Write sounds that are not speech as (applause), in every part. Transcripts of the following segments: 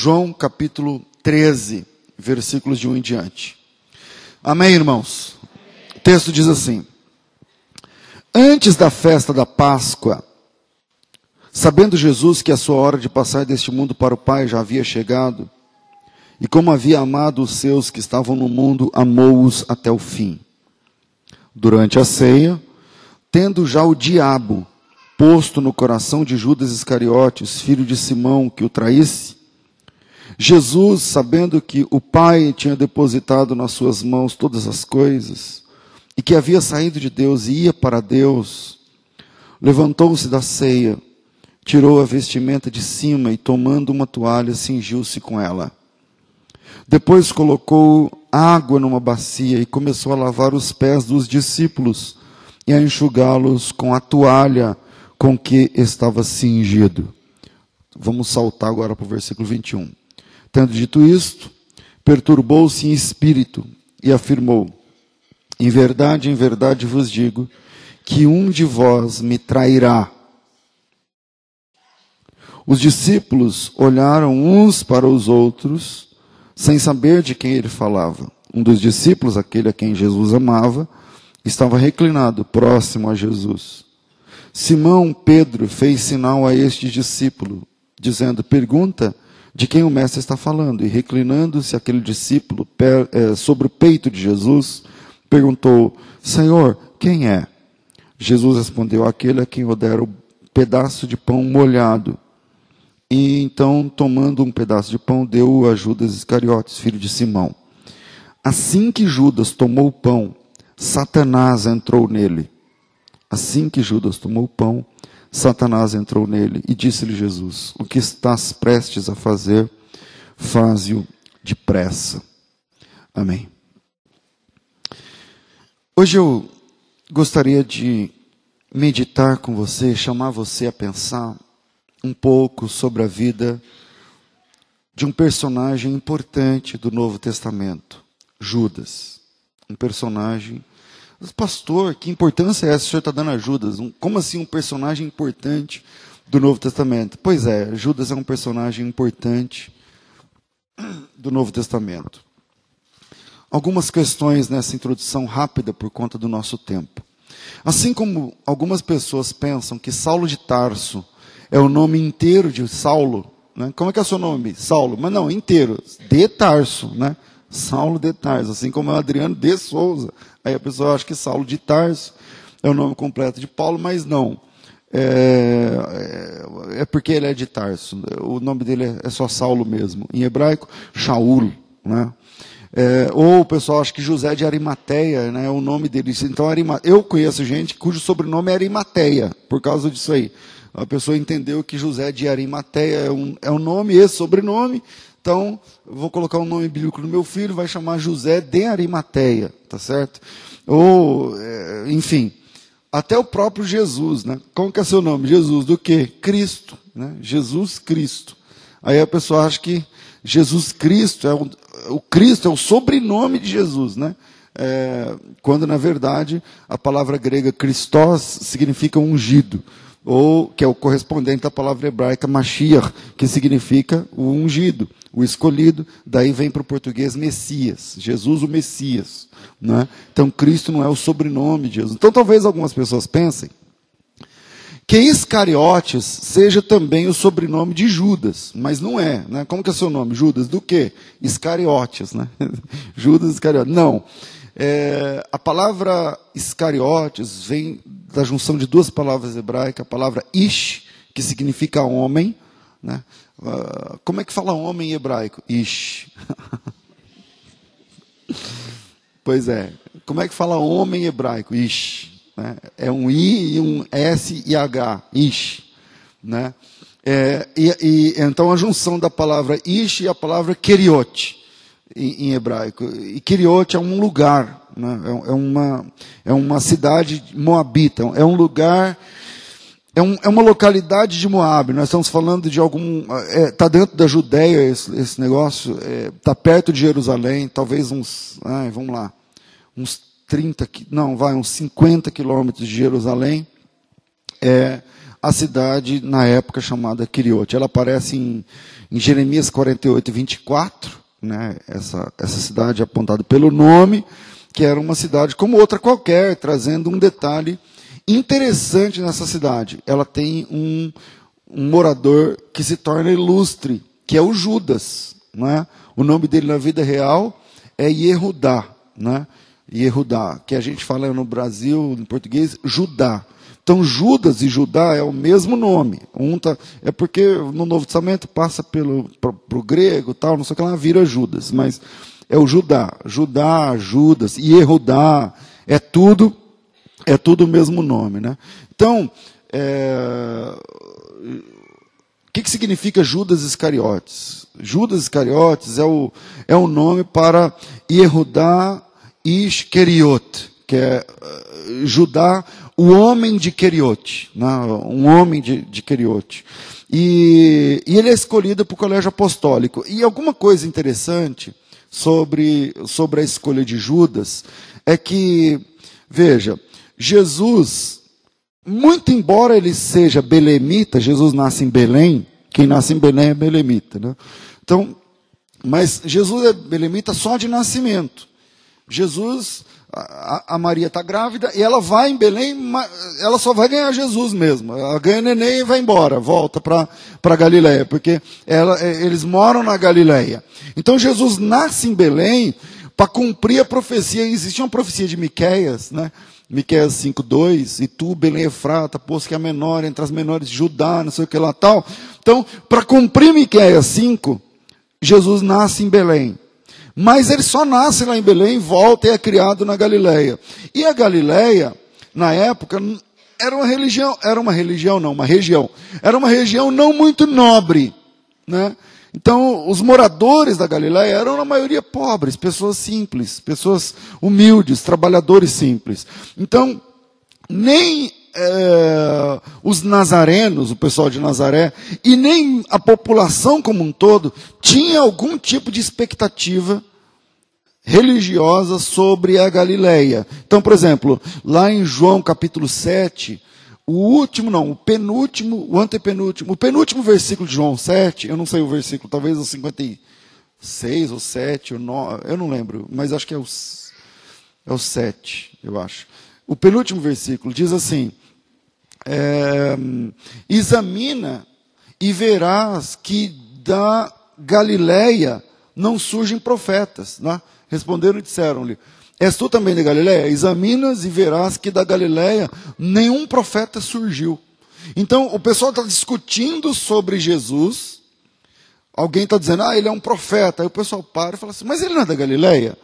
João capítulo 13, versículos de 1 em diante. Amém, irmãos? O texto diz assim: Antes da festa da Páscoa, sabendo Jesus que a sua hora de passar deste mundo para o Pai já havia chegado, e como havia amado os seus que estavam no mundo, amou-os até o fim. Durante a ceia, tendo já o diabo posto no coração de Judas Iscariotes, filho de Simão, que o traísse, Jesus, sabendo que o Pai tinha depositado nas suas mãos todas as coisas, e que havia saído de Deus e ia para Deus, levantou-se da ceia, tirou a vestimenta de cima e, tomando uma toalha, cingiu-se com ela. Depois colocou água numa bacia e começou a lavar os pés dos discípulos e a enxugá-los com a toalha com que estava cingido. Vamos saltar agora para o versículo 21. Tendo dito isto, perturbou-se em espírito e afirmou: Em verdade, em verdade vos digo que um de vós me trairá. Os discípulos olharam uns para os outros, sem saber de quem ele falava. Um dos discípulos, aquele a quem Jesus amava, estava reclinado próximo a Jesus. Simão Pedro fez sinal a este discípulo, dizendo: Pergunta de quem o mestre está falando. E reclinando-se aquele discípulo é, sobre o peito de Jesus, perguntou: Senhor, quem é? Jesus respondeu: Aquele a quem eu der o pedaço de pão molhado. E então, tomando um pedaço de pão, deu a Judas Iscariotes, filho de Simão. Assim que Judas tomou o pão, Satanás entrou nele. Assim que Judas tomou o pão, Satanás entrou nele e disse-lhe Jesus: O que estás prestes a fazer, faze-o depressa. Amém. Hoje eu gostaria de meditar com você, chamar você a pensar um pouco sobre a vida de um personagem importante do Novo Testamento, Judas. Um personagem mas, pastor, que importância é essa? O senhor está dando a Judas? Como assim um personagem importante do Novo Testamento? Pois é, Judas é um personagem importante do Novo Testamento. Algumas questões nessa introdução rápida por conta do nosso tempo. Assim como algumas pessoas pensam que Saulo de Tarso é o nome inteiro de Saulo, né? como é que é o seu nome? Saulo, mas não, inteiro, de Tarso, né? Saulo de Tarso, assim como é o Adriano de Souza. Aí a pessoa acha que Saulo de Tarso é o nome completo de Paulo, mas não. É, é, é porque ele é de Tarso. O nome dele é só Saulo mesmo. Em hebraico, Shaul. Né? É, ou o pessoal acha que José de Arimateia né, é o nome dele. Então, eu conheço gente cujo sobrenome é Arimateia, por causa disso aí. A pessoa entendeu que José de Arimateia é um, é um nome, esse sobrenome, então, vou colocar um nome bíblico no meu filho, vai chamar José de Arimateia, tá certo? Ou, é, enfim, até o próprio Jesus, né? Como que é seu nome? Jesus do quê? Cristo, né? Jesus Cristo. Aí a pessoa acha que Jesus Cristo é o, o Cristo é o sobrenome de Jesus, né? É, quando na verdade a palavra grega Christos significa ungido ou que é o correspondente à palavra hebraica Mashiach, que significa o ungido, o escolhido, daí vem para o português Messias, Jesus o Messias. Né? Então Cristo não é o sobrenome de Jesus. Então talvez algumas pessoas pensem que Iscariotes seja também o sobrenome de Judas, mas não é. Né? Como que é seu nome? Judas do quê? Iscariotes. Né? (laughs) Judas Iscariotes. Não. É, a palavra Iscariotes vem da junção de duas palavras hebraicas, a palavra Ish, que significa homem. Né? Uh, como é que fala homem em hebraico? Ish. (laughs) pois é. Como é que fala homem em hebraico? Ish. Né? É um I e um S e H. Ish. Né? É, e, e, então a junção da palavra Ish e a palavra Keriot em, em hebraico. E Kiriot é um lugar, né? é, é, uma, é uma cidade moabita, é um lugar, é, um, é uma localidade de Moab. Nós estamos falando de algum. Está é, tá dentro da Judéia esse, esse negócio, está é, perto de Jerusalém, talvez uns. Ai, vamos lá, uns 30, não, vai, uns 50 quilômetros de Jerusalém. É, a cidade na época chamada Quiriote. Ela aparece em, em Jeremias 48, 24, né? essa, essa cidade apontada pelo nome, que era uma cidade como outra qualquer, trazendo um detalhe interessante nessa cidade. Ela tem um, um morador que se torna ilustre, que é o Judas. Né? O nome dele na vida real é Yehudá. Né? Yehudá, que a gente fala no Brasil, em português, Judá. Então, Judas e Judá é o mesmo nome. Um tá, é porque no Novo Testamento passa pelo pro, grego, tal, não sei o que lá, vira Judas, mas é o Judá, Judá, Judas, e Yehudá, é tudo é tudo o mesmo nome, né? Então, é, o que, que significa Judas Iscariotes? Judas Iscariotes é o, é o nome para Yehudá Isqueriot, que é uh, Judá, o homem de Queriote, né? um homem de, de Queriote. E, e, ele é escolhido para o colégio apostólico. E alguma coisa interessante sobre, sobre a escolha de Judas é que, veja, Jesus, muito embora ele seja belemita, Jesus nasce em Belém, quem nasce em Belém é belemita, né? Então, mas Jesus é belemita só de nascimento. Jesus, a, a Maria está grávida e ela vai em Belém, ela só vai ganhar Jesus mesmo. Ela ganha neném e vai embora, volta para Galiléia, porque ela, é, eles moram na Galiléia. Então Jesus nasce em Belém para cumprir a profecia. Existia uma profecia de Miqueias, né? Miqueias 5:2, e tu, Belém Efrata, posto que é a menor entre as menores de Judá, não sei o que lá tal. Então, para cumprir Miqueias 5, Jesus nasce em Belém. Mas ele só nasce lá em Belém, volta e é criado na Galileia. E a Galileia, na época, era uma religião, era uma religião não, uma região. Era uma região não muito nobre, né? Então, os moradores da Galileia eram na maioria pobres, pessoas simples, pessoas humildes, trabalhadores simples. Então, nem é, os nazarenos, o pessoal de Nazaré, e nem a população como um todo tinha algum tipo de expectativa religiosa sobre a Galileia. Então, por exemplo, lá em João capítulo 7, o último, não, o penúltimo, o antepenúltimo, o penúltimo versículo de João 7, eu não sei o versículo, talvez o 56 ou 7, ou 9, eu não lembro, mas acho que é o, é o 7, eu acho. O penúltimo versículo diz assim: é, examina e verás que da Galileia não surgem profetas. Né? Responderam e disseram-lhe: És tu também de Galileia? Examinas e verás que da Galileia nenhum profeta surgiu. Então o pessoal está discutindo sobre Jesus. Alguém está dizendo, ah, ele é um profeta. Aí o pessoal para e fala assim, mas ele não é da Galileia?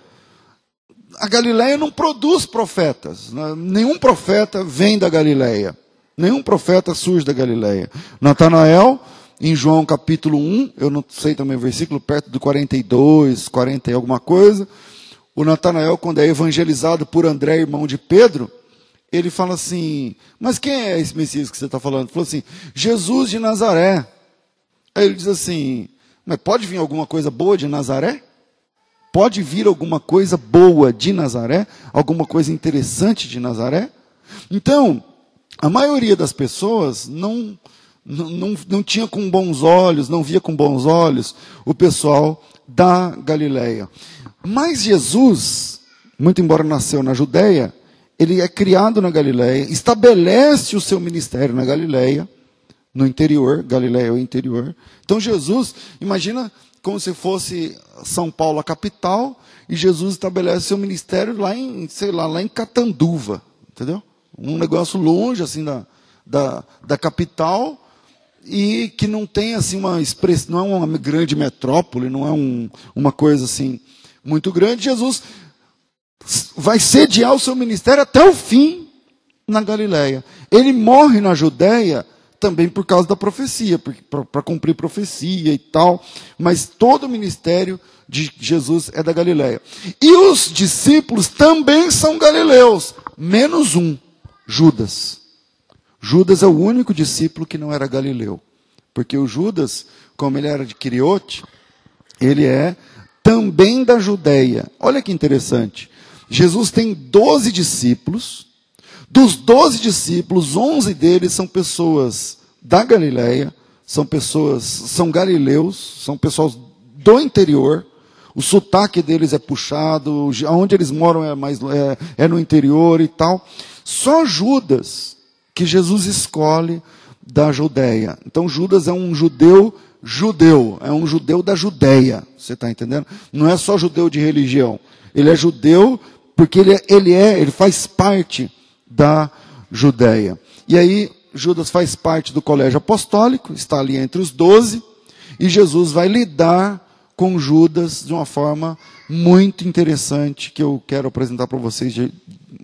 A Galileia não produz profetas. Né? Nenhum profeta vem da Galileia. Nenhum profeta surge da Galileia. Natanael, em João capítulo 1, eu não sei também o versículo, perto do 42, 40 e alguma coisa, o Natanael, quando é evangelizado por André, irmão de Pedro, ele fala assim: Mas quem é esse Messias que você está falando? Ele falou assim: Jesus de Nazaré. Aí ele diz assim: Mas pode vir alguma coisa boa de Nazaré? Pode vir alguma coisa boa de Nazaré? Alguma coisa interessante de Nazaré? Então, a maioria das pessoas não, não, não, não tinha com bons olhos, não via com bons olhos o pessoal da Galileia. Mas Jesus, muito embora nasceu na Judéia, ele é criado na Galileia, estabelece o seu ministério na Galileia, no interior, Galileia é o interior. Então Jesus, imagina como se fosse São Paulo a capital, e Jesus estabelece seu ministério lá em, sei lá, lá em Catanduva, entendeu? Um negócio longe assim da, da, da capital, e que não tem assim uma expressão, não é uma grande metrópole, não é um, uma coisa assim muito grande. Jesus vai sediar o seu ministério até o fim na Galileia. Ele morre na Judéia também por causa da profecia, para cumprir profecia e tal, mas todo o ministério de Jesus é da Galileia. E os discípulos também são galileus, menos um, Judas. Judas é o único discípulo que não era galileu. Porque o Judas, como ele era de Quiriote, ele é também da Judéia. Olha que interessante. Jesus tem doze discípulos, Dos doze discípulos, onze deles são pessoas da Galileia, são pessoas, são galileus, são pessoas do interior. O sotaque deles é puxado, onde eles moram é mais é, é no interior e tal. Só Judas que Jesus escolhe da Judéia. Então Judas é um judeu judeu, é um judeu da Judéia. Você está entendendo? Não é só judeu de religião. Ele é judeu porque ele é, ele é, ele faz parte da Judéia. E aí Judas faz parte do colégio apostólico, está ali entre os doze, e Jesus vai lidar com Judas de uma forma muito interessante que eu quero apresentar para vocês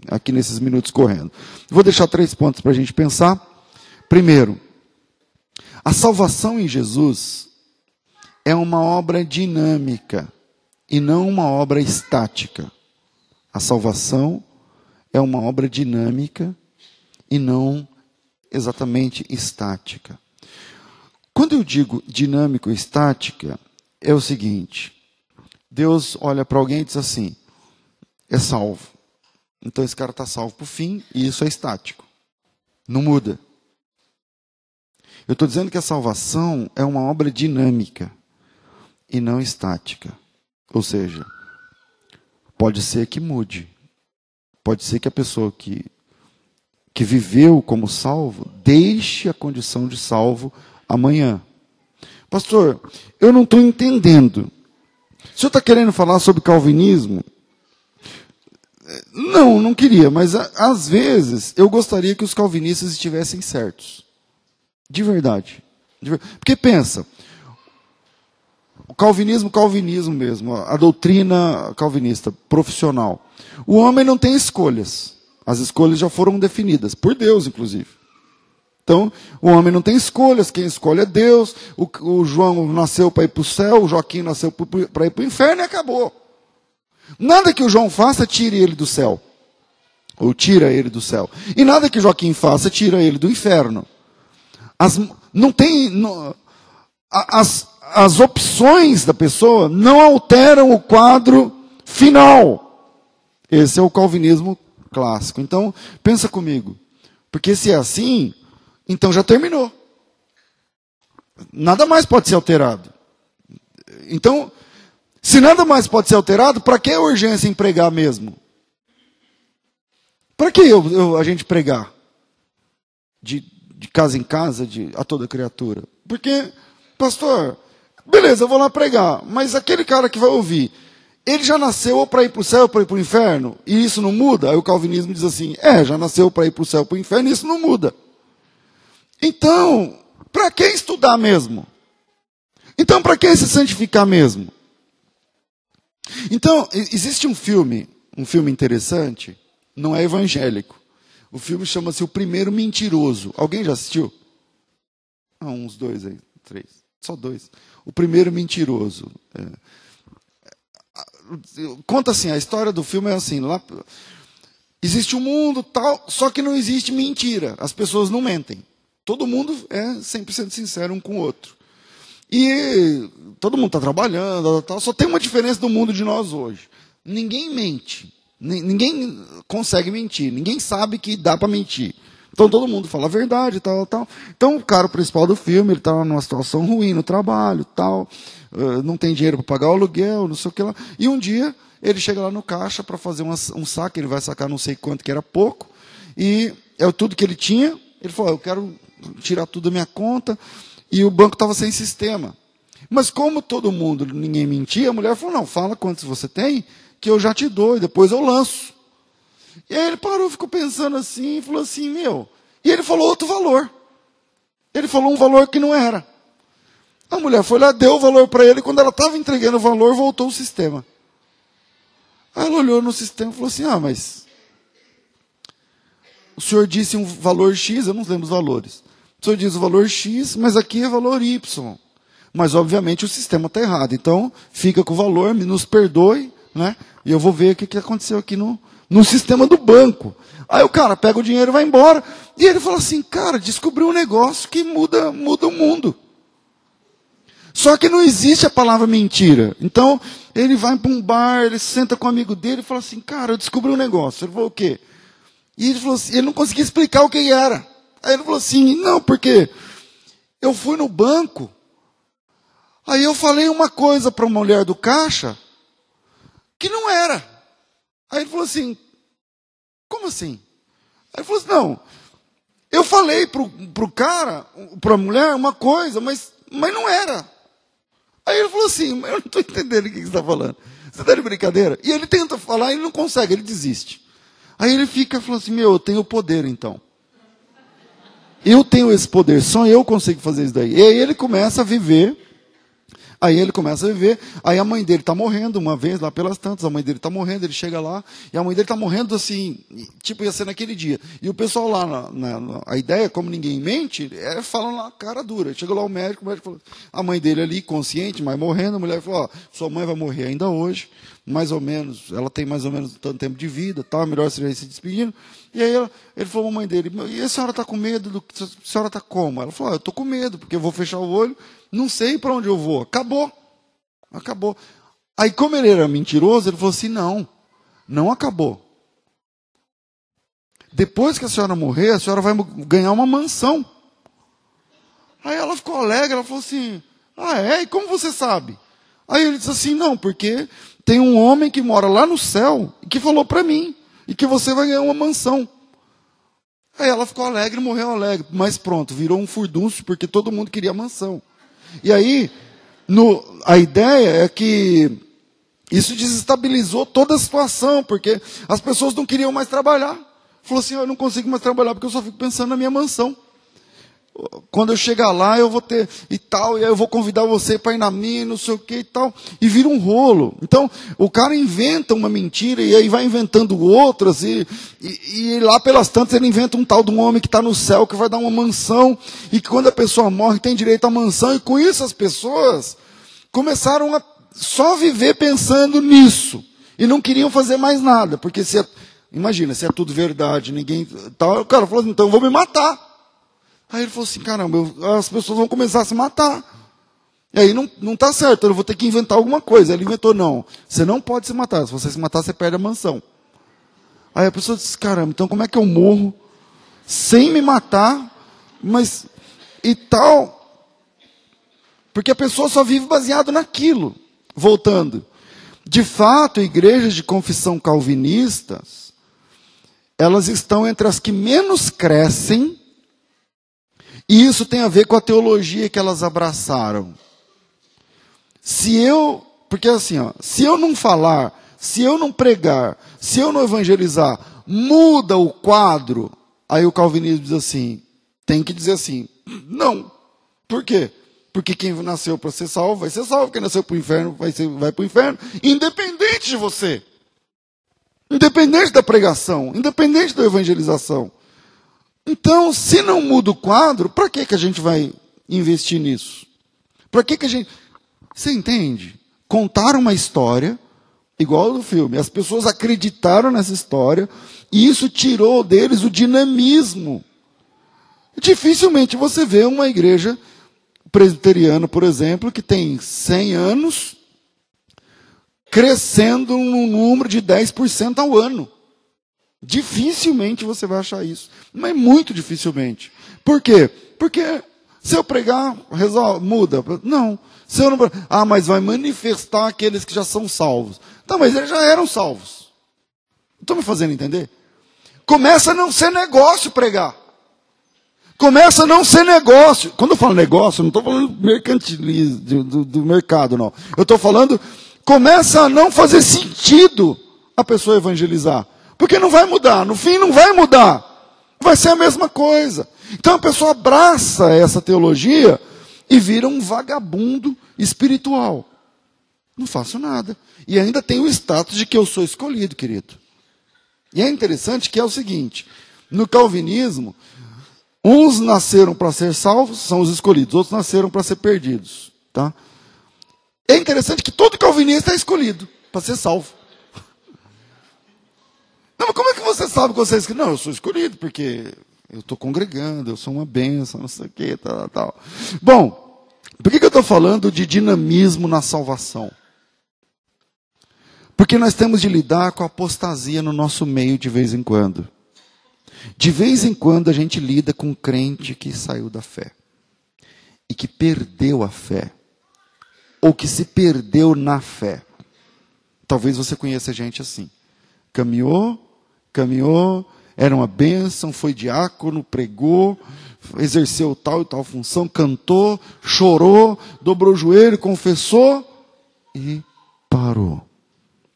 aqui nesses minutos correndo. Vou deixar três pontos para a gente pensar. Primeiro, a salvação em Jesus é uma obra dinâmica e não uma obra estática. A salvação é uma obra dinâmica e não exatamente estática. Quando eu digo dinâmico e estática, é o seguinte: Deus olha para alguém e diz assim: é salvo. Então esse cara está salvo para o fim e isso é estático. Não muda. Eu estou dizendo que a salvação é uma obra dinâmica e não estática. Ou seja, pode ser que mude. Pode ser que a pessoa que, que viveu como salvo deixe a condição de salvo amanhã. Pastor, eu não estou entendendo. O senhor está querendo falar sobre calvinismo? Não, não queria, mas às vezes eu gostaria que os calvinistas estivessem certos. De verdade. Porque pensa, calvinismo, calvinismo mesmo, a doutrina calvinista, profissional. O homem não tem escolhas. As escolhas já foram definidas, por Deus, inclusive. Então, o homem não tem escolhas, quem escolhe é Deus. O, o João nasceu para ir para o céu, o Joaquim nasceu para ir para o inferno e acabou. Nada que o João faça tire ele do céu. Ou tira ele do céu. E nada que Joaquim faça tira ele do inferno. As, não tem. Não, as, as opções da pessoa não alteram o quadro final. Esse é o calvinismo clássico. Então, pensa comigo. Porque se é assim, então já terminou. Nada mais pode ser alterado. Então, se nada mais pode ser alterado, para que a urgência em pregar mesmo? Para que eu, eu, a gente pregar? De, de casa em casa, de, a toda criatura? Porque, pastor, beleza, eu vou lá pregar, mas aquele cara que vai ouvir, ele já nasceu ou para ir para o céu ou para ir para o inferno, e isso não muda? Aí o calvinismo diz assim: é, já nasceu para ir para o céu ou para o inferno, e isso não muda. Então, para que estudar mesmo? Então, para que se santificar mesmo? Então, existe um filme, um filme interessante, não é evangélico. O filme chama-se O Primeiro Mentiroso. Alguém já assistiu? Ah, uns dois aí, três. Só dois. O Primeiro Mentiroso. É. Conta assim, a história do filme é assim, lá existe um mundo tal, só que não existe mentira. As pessoas não mentem. Todo mundo é 100% sincero um com o outro. E todo mundo está trabalhando, tal, só tem uma diferença do mundo de nós hoje. Ninguém mente. Ninguém consegue mentir. Ninguém sabe que dá para mentir. Então todo mundo fala a verdade, tal, tal. Então o cara principal do filme, ele está numa situação ruim no trabalho, tal, não tem dinheiro para pagar o aluguel, não sei o que lá. E um dia ele chega lá no caixa para fazer um saque, ele vai sacar não sei quanto que era pouco, e é tudo que ele tinha. Ele falou: eu quero tirar tudo da minha conta, e o banco estava sem sistema. Mas como todo mundo, ninguém mentia, a mulher falou, não, fala quantos você tem, que eu já te dou, e depois eu lanço. E aí ele parou, ficou pensando assim, e falou assim, meu. E ele falou outro valor. Ele falou um valor que não era. A mulher foi lá, deu o valor para ele, quando ela estava entregando o valor, voltou o sistema. Aí ela olhou no sistema e falou assim, ah, mas o senhor disse um valor X, eu não lembro os valores. O senhor diz o valor X, mas aqui é valor Y. Mas, obviamente, o sistema está errado. Então, fica com o valor, nos perdoe, né? E eu vou ver o que, que aconteceu aqui no, no sistema do banco. Aí o cara pega o dinheiro e vai embora. E ele fala assim, cara, descobriu um negócio que muda, muda o mundo. Só que não existe a palavra mentira. Então, ele vai para um bar, ele senta com um amigo dele e fala assim, cara, eu descobri um negócio. Ele falou o quê? E ele falou assim, ele não conseguia explicar o que era. Aí ele falou assim, não, porque eu fui no banco, aí eu falei uma coisa para a mulher do caixa que não era. Aí ele falou assim, como assim? Aí ele falou assim, não, eu falei pro, pro cara, para a mulher, uma coisa, mas, mas não era. Aí ele falou assim, eu não estou entendendo o que você está falando. Você está de brincadeira? E ele tenta falar e não consegue, ele desiste. Aí ele fica e fala assim, meu, eu tenho poder então. Eu tenho esse poder, só eu consigo fazer isso daí. E aí ele começa a viver Aí ele começa a viver, aí a mãe dele está morrendo uma vez lá pelas tantas, a mãe dele está morrendo, ele chega lá, e a mãe dele está morrendo assim, tipo ia ser naquele dia. E o pessoal lá, na, na, a ideia, como ninguém mente, é falando lá cara dura. Chega lá o médico, o médico falou, a mãe dele ali, consciente, mas morrendo, a mulher falou, ó, sua mãe vai morrer ainda hoje, mais ou menos, ela tem mais ou menos tanto tempo de vida, tá, melhor seria se despedindo. E aí ele falou à mãe dele, e a senhora está com medo? Do, a senhora está como? Ela falou, ah, eu estou com medo, porque eu vou fechar o olho, não sei para onde eu vou. Acabou. Acabou. Aí, como ele era mentiroso, ele falou assim: não, não acabou. Depois que a senhora morrer, a senhora vai ganhar uma mansão. Aí ela ficou alegre, ela falou assim: Ah, é? E como você sabe? Aí ele disse assim: Não, porque tem um homem que mora lá no céu e que falou para mim e que você vai ganhar uma mansão. Aí ela ficou alegre, morreu alegre, mas pronto, virou um furdúncio porque todo mundo queria mansão. E aí, no, a ideia é que isso desestabilizou toda a situação, porque as pessoas não queriam mais trabalhar. Falou assim: eu não consigo mais trabalhar porque eu só fico pensando na minha mansão quando eu chegar lá, eu vou ter e tal, e aí eu vou convidar você para ir na minha, não sei o que e tal, e vira um rolo. Então, o cara inventa uma mentira e aí vai inventando outras, e, e, e lá pelas tantas ele inventa um tal de um homem que está no céu, que vai dar uma mansão, e que quando a pessoa morre tem direito à mansão, e com isso as pessoas começaram a só viver pensando nisso, e não queriam fazer mais nada, porque se é, imagina, se é tudo verdade, ninguém. Tal, o cara falou assim, então eu vou me matar. Aí ele falou assim: caramba, eu, as pessoas vão começar a se matar. E aí não, não tá certo, eu vou ter que inventar alguma coisa. Ele inventou: não, você não pode se matar. Se você se matar, você perde a mansão. Aí a pessoa disse: caramba, então como é que eu morro sem me matar, mas e tal? Porque a pessoa só vive baseado naquilo. Voltando. De fato, igrejas de confissão calvinistas, elas estão entre as que menos crescem e isso tem a ver com a teologia que elas abraçaram. Se eu, porque assim, ó, se eu não falar, se eu não pregar, se eu não evangelizar, muda o quadro. Aí o calvinismo diz assim, tem que dizer assim, não. Por quê? Porque quem nasceu para ser salvo vai ser salvo, quem nasceu para o inferno vai, ser, vai para o inferno, independente de você. Independente da pregação, independente da evangelização. Então, se não muda o quadro, para que, que a gente vai investir nisso? Para que, que a gente. Você entende? Contar uma história, igual do filme. As pessoas acreditaram nessa história e isso tirou deles o dinamismo. Dificilmente você vê uma igreja presbiteriana, por exemplo, que tem 100 anos, crescendo num número de 10% ao ano. Dificilmente você vai achar isso. Mas muito dificilmente. Por quê? Porque se eu pregar, resolve, muda. Não. Se eu não. Ah, mas vai manifestar aqueles que já são salvos. Tá, mas eles já eram salvos. Estão me fazendo entender? Começa a não ser negócio pregar. Começa a não ser negócio. Quando eu falo negócio, não estou falando mercantilismo do, do, do mercado, não. Eu estou falando, começa a não fazer sentido a pessoa evangelizar. Porque não vai mudar, no fim não vai mudar. Vai ser a mesma coisa. Então a pessoa abraça essa teologia e vira um vagabundo espiritual. Não faço nada. E ainda tem o status de que eu sou escolhido, querido. E é interessante que é o seguinte: no calvinismo, uns nasceram para ser salvos, são os escolhidos, outros nasceram para ser perdidos. Tá? É interessante que todo calvinista é escolhido para ser salvo. Não, mas como é que você sabe que você é escolhido? Não, eu sou escolhido, porque eu estou congregando, eu sou uma benção, não sei o que, tal, tal. Bom, por que, que eu estou falando de dinamismo na salvação? Porque nós temos de lidar com a apostasia no nosso meio de vez em quando. De vez em quando a gente lida com um crente que saiu da fé e que perdeu a fé, ou que se perdeu na fé. Talvez você conheça gente assim. Caminhou, caminhou, era uma bênção, foi diácono, pregou, exerceu tal e tal função, cantou, chorou, dobrou o joelho, confessou e parou.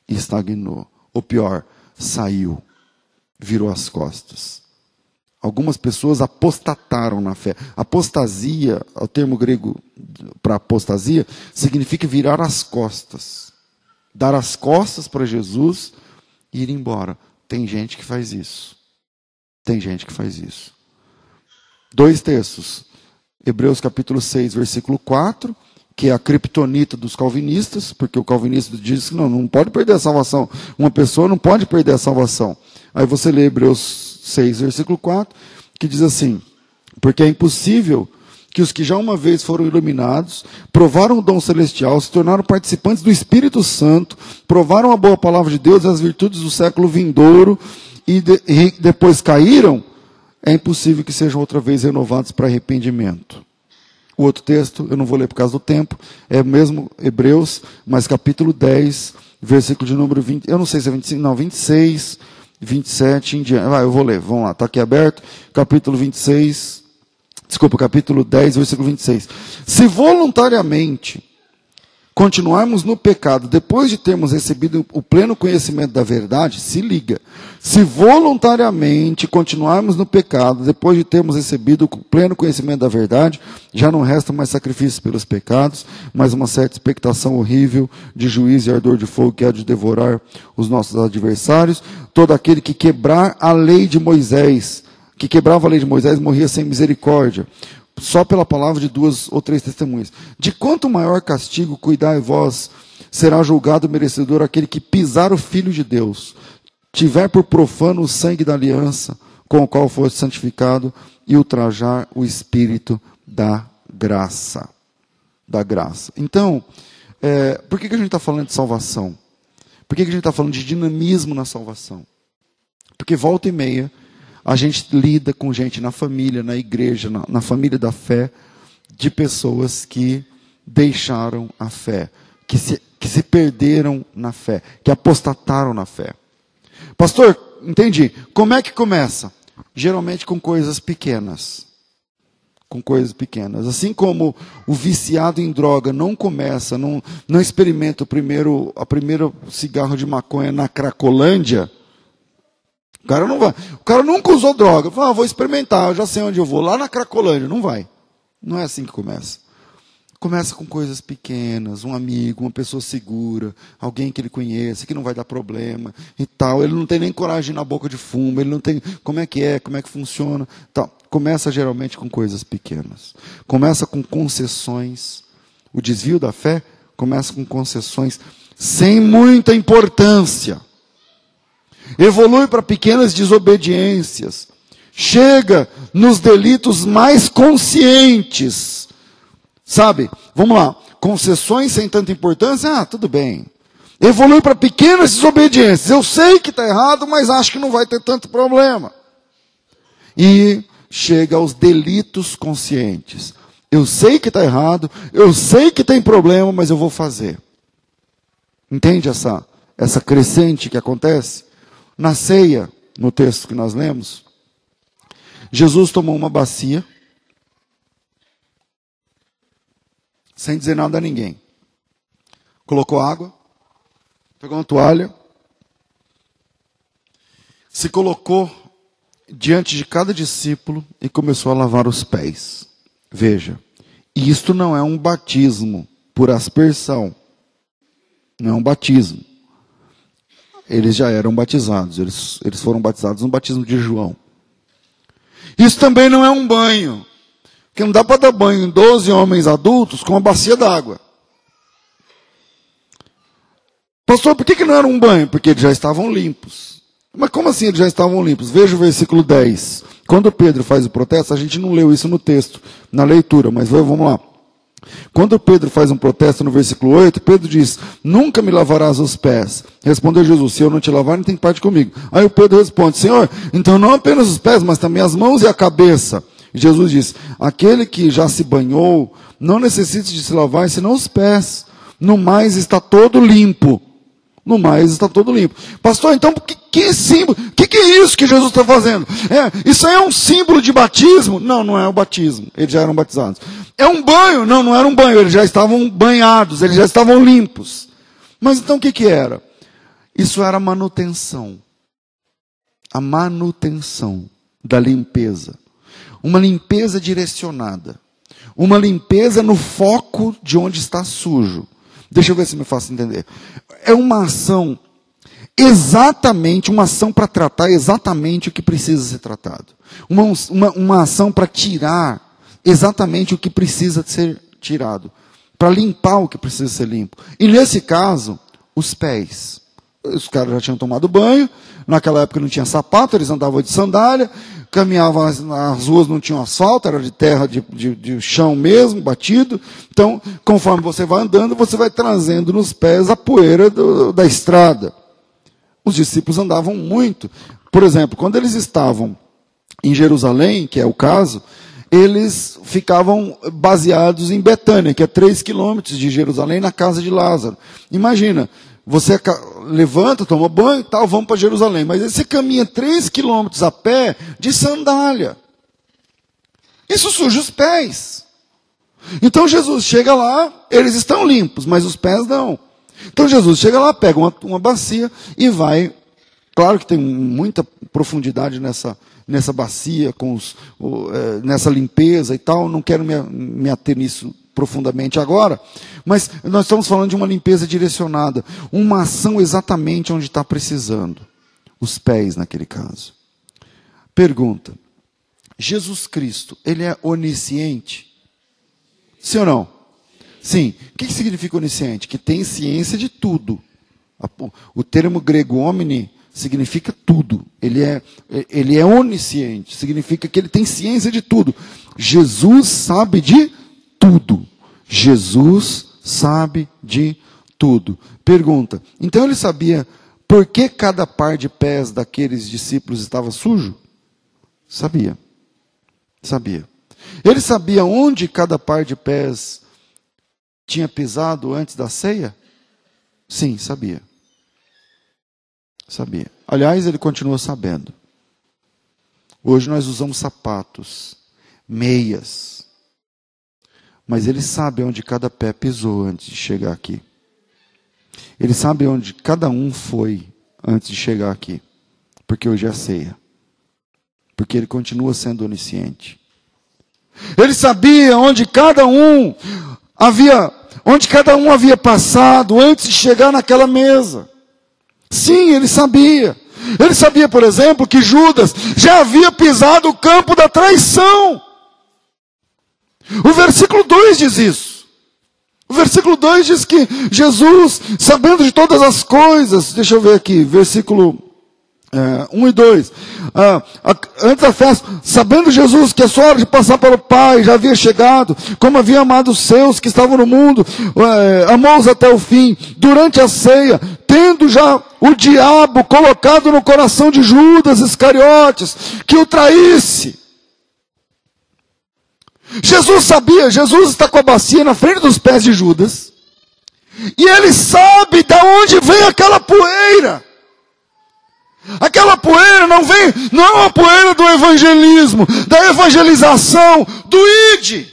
Estagnou. Ou pior, saiu, virou as costas. Algumas pessoas apostataram na fé. Apostasia, o termo grego para apostasia, significa virar as costas. Dar as costas para Jesus e ir embora. Tem gente que faz isso. Tem gente que faz isso. Dois textos. Hebreus capítulo 6, versículo 4, que é a criptonita dos calvinistas, porque o calvinista diz que não, não pode perder a salvação. Uma pessoa não pode perder a salvação. Aí você lê Hebreus 6, versículo 4, que diz assim: Porque é impossível que os que já uma vez foram iluminados, provaram o dom celestial, se tornaram participantes do Espírito Santo, provaram a boa palavra de Deus e as virtudes do século vindouro, e, de, e depois caíram, é impossível que sejam outra vez renovados para arrependimento. O outro texto, eu não vou ler por causa do tempo, é mesmo Hebreus, mas capítulo 10, versículo de número 20, eu não sei se é 25, não, 26, 27 em diante. Vai, eu vou ler, vamos lá, está aqui aberto, capítulo 26, desculpa, capítulo 10, versículo 26. Se voluntariamente continuarmos no pecado depois de termos recebido o pleno conhecimento da verdade, se liga. Se voluntariamente continuarmos no pecado depois de termos recebido o pleno conhecimento da verdade, já não resta mais sacrifício pelos pecados, mas uma certa expectação horrível de juízo e ardor de fogo que há de devorar os nossos adversários. Todo aquele que quebrar a lei de Moisés, que quebrava a lei de Moisés, morria sem misericórdia só pela palavra de duas ou três testemunhas. De quanto maior castigo cuidai vós, será julgado merecedor aquele que pisar o Filho de Deus, tiver por profano o sangue da aliança, com o qual foste santificado, e ultrajar o Espírito da graça. Da graça. Então, é, por que, que a gente está falando de salvação? Por que, que a gente está falando de dinamismo na salvação? Porque volta e meia a gente lida com gente na família, na igreja, na, na família da fé, de pessoas que deixaram a fé, que se, que se perderam na fé, que apostataram na fé. Pastor, entendi. Como é que começa? Geralmente com coisas pequenas. Com coisas pequenas. Assim como o viciado em droga não começa, não, não experimenta o primeiro, a primeiro cigarro de maconha na Cracolândia, o cara não vai. O cara nunca usou droga. Fala, ah, vou experimentar, eu já sei onde eu vou. Lá na Cracolândia. Não vai. Não é assim que começa. Começa com coisas pequenas, um amigo, uma pessoa segura, alguém que ele conhece, que não vai dar problema e tal. Ele não tem nem coragem na boca de fumo, ele não tem como é que é, como é que funciona. Tal. Começa geralmente com coisas pequenas. Começa com concessões. O desvio da fé começa com concessões sem muita importância evolui para pequenas desobediências, chega nos delitos mais conscientes. Sabe? Vamos lá. Concessões sem tanta importância, ah, tudo bem. Evolui para pequenas desobediências. Eu sei que está errado, mas acho que não vai ter tanto problema. E chega aos delitos conscientes. Eu sei que está errado, eu sei que tem problema, mas eu vou fazer. Entende essa, essa crescente que acontece? Na ceia, no texto que nós lemos, Jesus tomou uma bacia, sem dizer nada a ninguém. Colocou água, pegou uma toalha, se colocou diante de cada discípulo e começou a lavar os pés. Veja, isto não é um batismo por aspersão. Não é um batismo eles já eram batizados. Eles, eles foram batizados no batismo de João. Isso também não é um banho. Porque não dá para dar banho em 12 homens adultos com uma bacia d'água. Pastor, por que, que não era um banho? Porque eles já estavam limpos. Mas como assim eles já estavam limpos? Veja o versículo 10. Quando Pedro faz o protesto, a gente não leu isso no texto, na leitura, mas vamos lá. Quando Pedro faz um protesto no versículo 8, Pedro diz: Nunca me lavarás os pés. Respondeu Jesus: Se eu não te lavar, não tem parte comigo. Aí o Pedro responde: Senhor, então não apenas os pés, mas também as mãos e a cabeça. Jesus diz: Aquele que já se banhou, não necessita de se lavar senão os pés. No mais está todo limpo. No mais está todo limpo. Pastor, então que, que símbolo? O que, que, é isso que Jesus está fazendo? É, isso aí é um símbolo de batismo? Não, não é o batismo. Eles já eram batizados. É um banho? Não, não era um banho. Eles já estavam banhados, eles já estavam limpos. Mas então o que, que era? Isso era manutenção. A manutenção da limpeza. Uma limpeza direcionada. Uma limpeza no foco de onde está sujo. Deixa eu ver se me faço entender. É uma ação exatamente, uma ação para tratar exatamente o que precisa ser tratado. Uma, uma, uma ação para tirar exatamente o que precisa ser tirado. Para limpar o que precisa ser limpo. E nesse caso, os pés. Os caras já tinham tomado banho, naquela época não tinha sapato, eles andavam de sandália, caminhavam nas ruas, não tinham asfalto, era de terra, de, de, de, chão mesmo, batido. Então, conforme você vai andando, você vai trazendo nos pés a poeira do, da estrada. Os discípulos andavam muito. Por exemplo, quando eles estavam em Jerusalém, que é o caso, eles ficavam baseados em Betânia, que é 3 quilômetros de Jerusalém, na casa de Lázaro. Imagina, você levanta, toma banho e tal, vamos para Jerusalém. Mas você caminha três quilômetros a pé de sandália. Isso suja os pés. Então Jesus chega lá, eles estão limpos, mas os pés não. Então Jesus chega lá, pega uma, uma bacia e vai. Claro que tem muita profundidade nessa, nessa bacia, com os, é, nessa limpeza e tal. Não quero me, me ater nisso profundamente agora, mas nós estamos falando de uma limpeza direcionada, uma ação exatamente onde está precisando. Os pés, naquele caso. Pergunta: Jesus Cristo, ele é onisciente? Sim ou não? Sim. O que significa onisciente? Que tem ciência de tudo. O termo grego omni significa tudo. Ele é, ele é onisciente, significa que ele tem ciência de tudo. Jesus sabe de tudo. Jesus sabe de tudo. Pergunta: então ele sabia por que cada par de pés daqueles discípulos estava sujo? Sabia. Sabia. Ele sabia onde cada par de pés tinha pisado antes da ceia? Sim, sabia. Sabia. Aliás, ele continua sabendo. Hoje nós usamos sapatos, meias, mas ele sabe onde cada pé pisou antes de chegar aqui. Ele sabe onde cada um foi antes de chegar aqui. Porque hoje é ceia. Porque ele continua sendo onisciente. Ele sabia onde cada um havia, onde cada um havia passado antes de chegar naquela mesa. Sim, ele sabia. Ele sabia, por exemplo, que Judas já havia pisado o campo da traição. O versículo 2 diz isso. O versículo 2 diz que Jesus, sabendo de todas as coisas, deixa eu ver aqui, versículo é, 1 e 2. Ah, antes da festa, sabendo Jesus que a sua hora de passar pelo Pai já havia chegado, como havia amado os seus que estavam no mundo, é, amou-os até o fim, durante a ceia, tendo já o diabo colocado no coração de Judas Iscariotes, que o traísse. Jesus sabia, Jesus está com a bacia na frente dos pés de Judas. E ele sabe de onde vem aquela poeira. Aquela poeira não vem, não é a poeira do evangelismo, da evangelização, do id.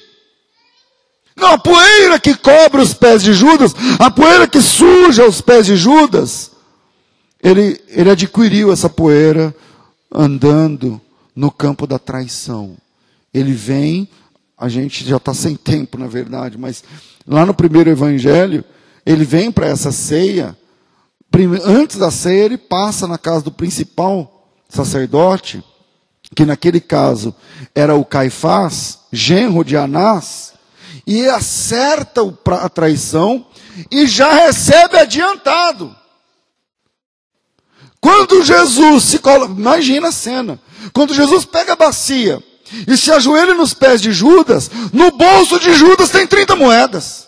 Não, a poeira que cobre os pés de Judas, a poeira que suja os pés de Judas, ele, ele adquiriu essa poeira andando no campo da traição. Ele vem a gente já está sem tempo, na verdade, mas lá no primeiro evangelho, ele vem para essa ceia, antes da ceia, ele passa na casa do principal sacerdote, que naquele caso era o Caifás, genro de Anás, e acerta a traição e já recebe adiantado. Quando Jesus se coloca, imagina a cena, quando Jesus pega a bacia, e se ajoelha nos pés de Judas, no bolso de Judas tem 30 moedas.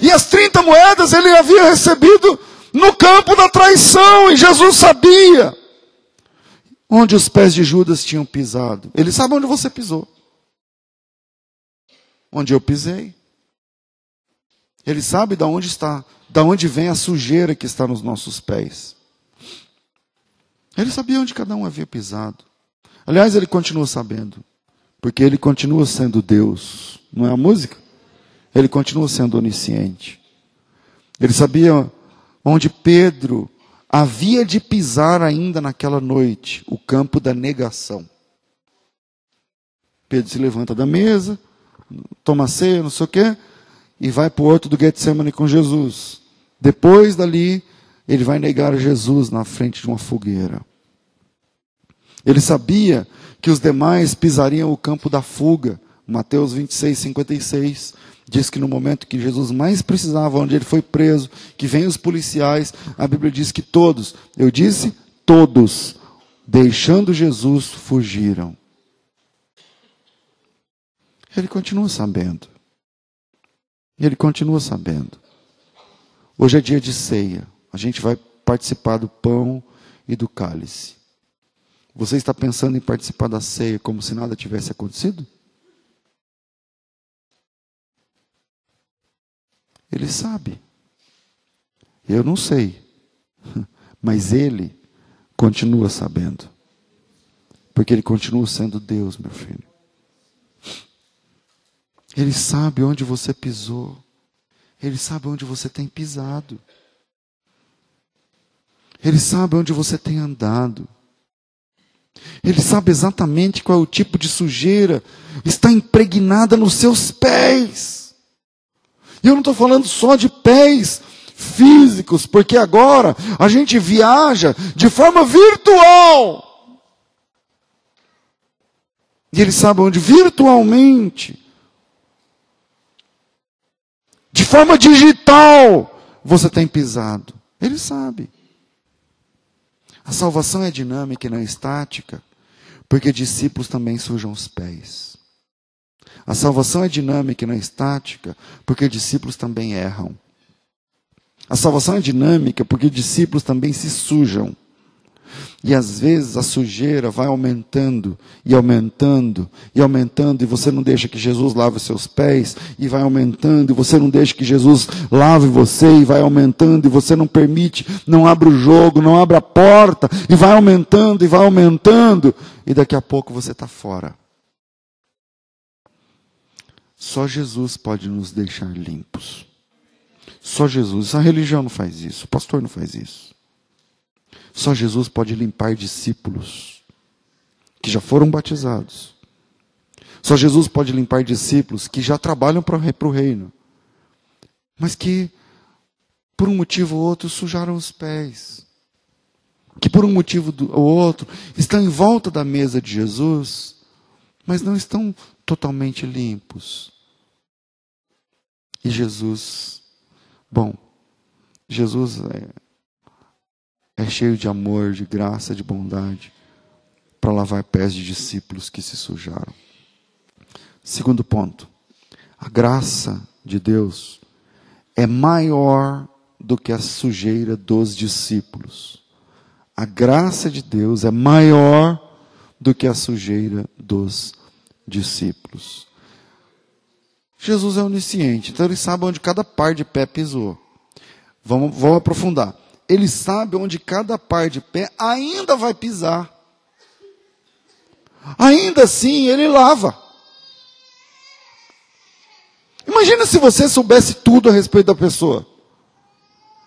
E as 30 moedas ele havia recebido no campo da traição, e Jesus sabia onde os pés de Judas tinham pisado. Ele sabe onde você pisou. Onde eu pisei. Ele sabe de onde está, da onde vem a sujeira que está nos nossos pés. Ele sabia onde cada um havia pisado. Aliás, ele continua sabendo, porque ele continua sendo Deus. Não é a música? Ele continua sendo onisciente. Ele sabia onde Pedro havia de pisar ainda naquela noite o campo da negação. Pedro se levanta da mesa, toma ceia, não sei o quê, e vai para o horto do Getsemane com Jesus. Depois dali, ele vai negar Jesus na frente de uma fogueira. Ele sabia que os demais pisariam o campo da fuga. Mateus 26, 56 diz que no momento que Jesus mais precisava, onde ele foi preso, que vem os policiais, a Bíblia diz que todos, eu disse todos, deixando Jesus, fugiram. Ele continua sabendo. Ele continua sabendo. Hoje é dia de ceia. A gente vai participar do pão e do cálice. Você está pensando em participar da ceia como se nada tivesse acontecido? Ele sabe. Eu não sei. (laughs) Mas ele continua sabendo. Porque ele continua sendo Deus, meu filho. Ele sabe onde você pisou. Ele sabe onde você tem pisado. Ele sabe onde você tem andado. Ele sabe exatamente qual é o tipo de sujeira está impregnada nos seus pés. E eu não estou falando só de pés físicos, porque agora a gente viaja de forma virtual. E ele sabe onde virtualmente, de forma digital, você tem pisado. Ele sabe. A salvação é dinâmica e não estática, porque discípulos também sujam os pés. A salvação é dinâmica e não estática, porque discípulos também erram. A salvação é dinâmica porque discípulos também se sujam. E às vezes a sujeira vai aumentando e aumentando e aumentando, e você não deixa que Jesus lave os seus pés, e vai aumentando, e você não deixa que Jesus lave você, e vai aumentando, e você não permite, não abre o jogo, não abre a porta, e vai aumentando, e vai aumentando, e daqui a pouco você está fora. Só Jesus pode nos deixar limpos. Só Jesus. A religião não faz isso. O pastor não faz isso. Só Jesus pode limpar discípulos que já foram batizados. Só Jesus pode limpar discípulos que já trabalham para o reino, mas que, por um motivo ou outro, sujaram os pés. Que, por um motivo ou outro, estão em volta da mesa de Jesus, mas não estão totalmente limpos. E Jesus, bom, Jesus é, é cheio de amor, de graça, de bondade, para lavar pés de discípulos que se sujaram. Segundo ponto, a graça de Deus é maior do que a sujeira dos discípulos. A graça de Deus é maior do que a sujeira dos discípulos. Jesus é onisciente, então ele sabe onde cada par de pé pisou. Vamos, vamos aprofundar. Ele sabe onde cada par de pé ainda vai pisar. Ainda assim, ele lava. Imagina se você soubesse tudo a respeito da pessoa.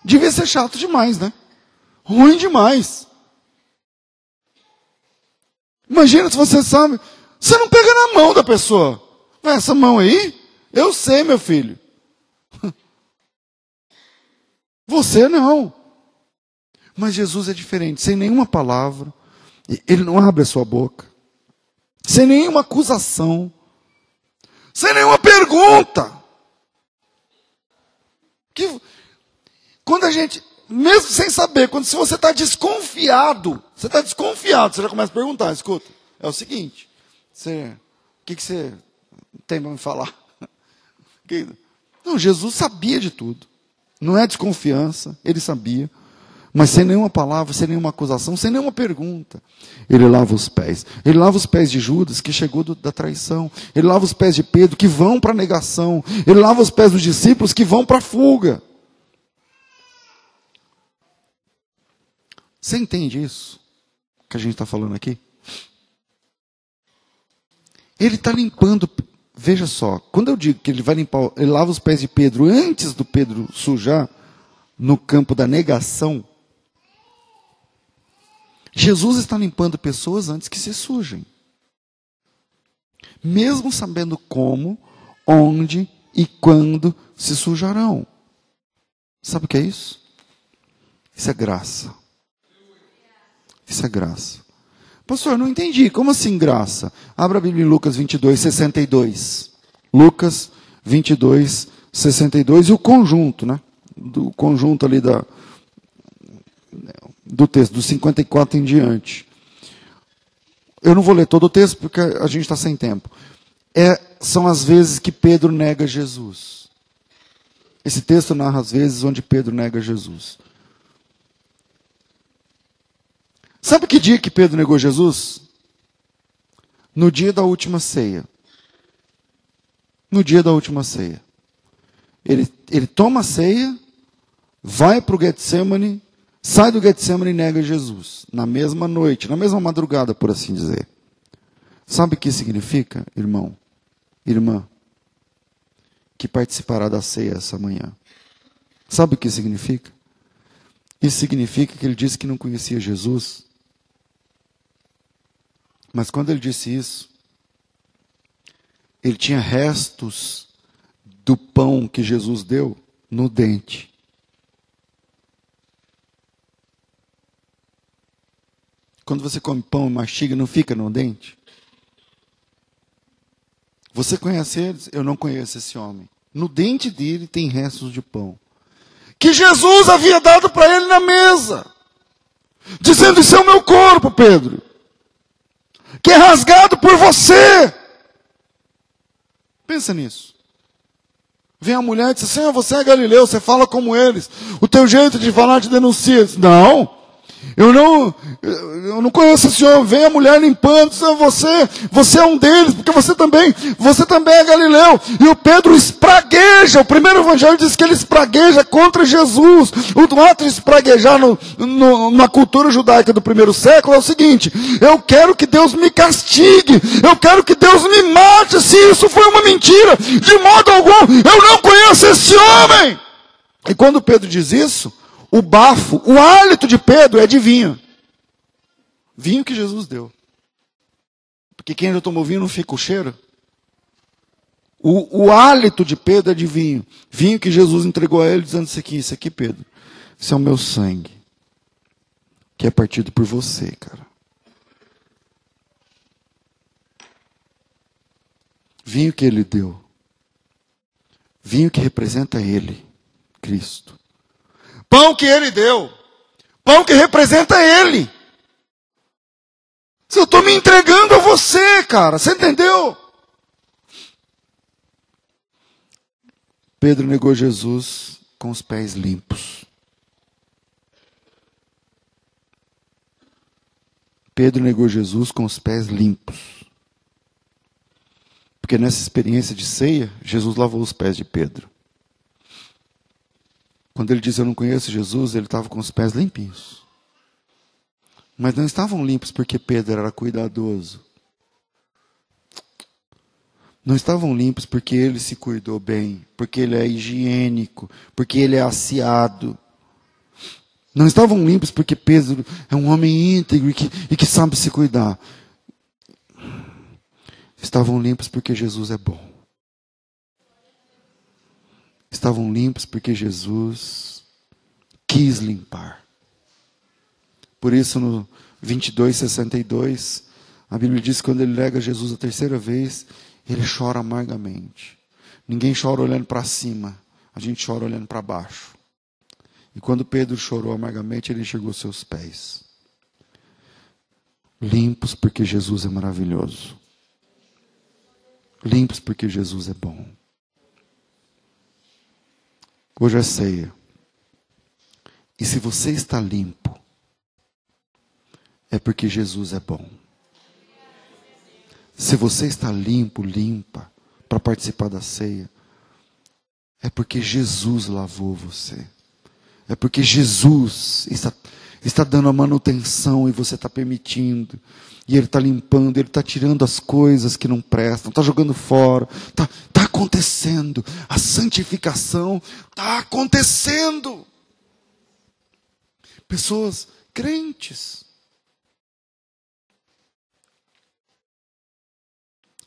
Devia ser chato demais, né? Ruim demais. Imagina se você sabe você não pega na mão da pessoa. Essa mão aí, eu sei, meu filho. (laughs) Você não. Mas Jesus é diferente, sem nenhuma palavra, ele não abre a sua boca, sem nenhuma acusação, sem nenhuma pergunta. Que, quando a gente, mesmo sem saber, quando se você está desconfiado, você está desconfiado, você já começa a perguntar, escuta, é o seguinte, Você, o que, que você tem para me falar? (laughs) Não, Jesus sabia de tudo. Não é desconfiança, ele sabia. Mas sem nenhuma palavra, sem nenhuma acusação, sem nenhuma pergunta. Ele lava os pés. Ele lava os pés de Judas, que chegou do, da traição. Ele lava os pés de Pedro, que vão para a negação. Ele lava os pés dos discípulos, que vão para a fuga. Você entende isso? Que a gente está falando aqui? Ele está limpando. Veja só, quando eu digo que ele vai limpar, ele lava os pés de Pedro antes do Pedro sujar, no campo da negação, Jesus está limpando pessoas antes que se sujem. Mesmo sabendo como, onde e quando se sujarão. Sabe o que é isso? Isso é graça. Isso é graça. Pastor, não entendi. Como assim graça? Abra a Bíblia em Lucas 22, 62. Lucas 22, 62 e o conjunto, né? Do conjunto ali da, do texto, do 54 em diante. Eu não vou ler todo o texto porque a gente está sem tempo. É, são as vezes que Pedro nega Jesus. Esse texto narra as vezes onde Pedro nega Jesus. Sabe que dia que Pedro negou Jesus? No dia da última ceia. No dia da última ceia. Ele, ele toma a ceia, vai para o Getsemane, sai do Getsemane e nega Jesus. Na mesma noite, na mesma madrugada, por assim dizer. Sabe o que significa, irmão? Irmã? Que participará da ceia essa manhã. Sabe o que significa? Isso significa que ele disse que não conhecia Jesus mas quando ele disse isso, ele tinha restos do pão que Jesus deu no dente. Quando você come pão e mastiga, não fica no dente? Você conhece eles? Eu não conheço esse homem. No dente dele tem restos de pão. Que Jesus havia dado para ele na mesa. Dizendo: Isso é o meu corpo, Pedro que é rasgado por você. Pensa nisso. Vem a mulher e diz: Senhor, você é galileu, você fala como eles. O teu jeito de falar te denuncia. Não. Eu não, eu não conheço esse homem. Vem a mulher limpando, você, você é um deles, porque você também, você também é Galileu. E o Pedro espragueja. O primeiro evangelho diz que ele espragueja contra Jesus. O ato de espraguejar no, no, na cultura judaica do primeiro século é o seguinte: eu quero que Deus me castigue, eu quero que Deus me mate, se isso foi uma mentira. De modo algum, eu não conheço esse homem. E quando Pedro diz isso, o bafo, o hálito de Pedro é de vinho. Vinho que Jesus deu. Porque quem já tomou vinho não fica o cheiro. O, o hálito de Pedro é de vinho. Vinho que Jesus entregou a ele, dizendo isso aqui, isso aqui, Pedro. Isso é o meu sangue. Que é partido por você, cara. Vinho que ele deu. Vinho que representa ele, Cristo. Pão que ele deu. Pão que representa ele. Se eu estou me entregando a você, cara, você entendeu? Pedro negou Jesus com os pés limpos. Pedro negou Jesus com os pés limpos. Porque nessa experiência de ceia, Jesus lavou os pés de Pedro. Quando ele diz eu não conheço Jesus, ele estava com os pés limpinhos. Mas não estavam limpos porque Pedro era cuidadoso. Não estavam limpos porque ele se cuidou bem, porque ele é higiênico, porque ele é aciado. Não estavam limpos porque Pedro é um homem íntegro e que, e que sabe se cuidar. Estavam limpos porque Jesus é bom estavam limpos porque Jesus quis limpar. Por isso, no 22, 62, a Bíblia diz que quando ele nega Jesus a terceira vez, ele chora amargamente. Ninguém chora olhando para cima, a gente chora olhando para baixo. E quando Pedro chorou amargamente, ele enxergou seus pés. Limpos porque Jesus é maravilhoso. Limpos porque Jesus é bom. Hoje é ceia. E se você está limpo, é porque Jesus é bom. Se você está limpo, limpa, para participar da ceia, é porque Jesus lavou você. É porque Jesus está, está dando a manutenção e você está permitindo. E Ele está limpando, Ele está tirando as coisas que não prestam, está jogando fora. Está tá acontecendo. A santificação está acontecendo. Pessoas crentes.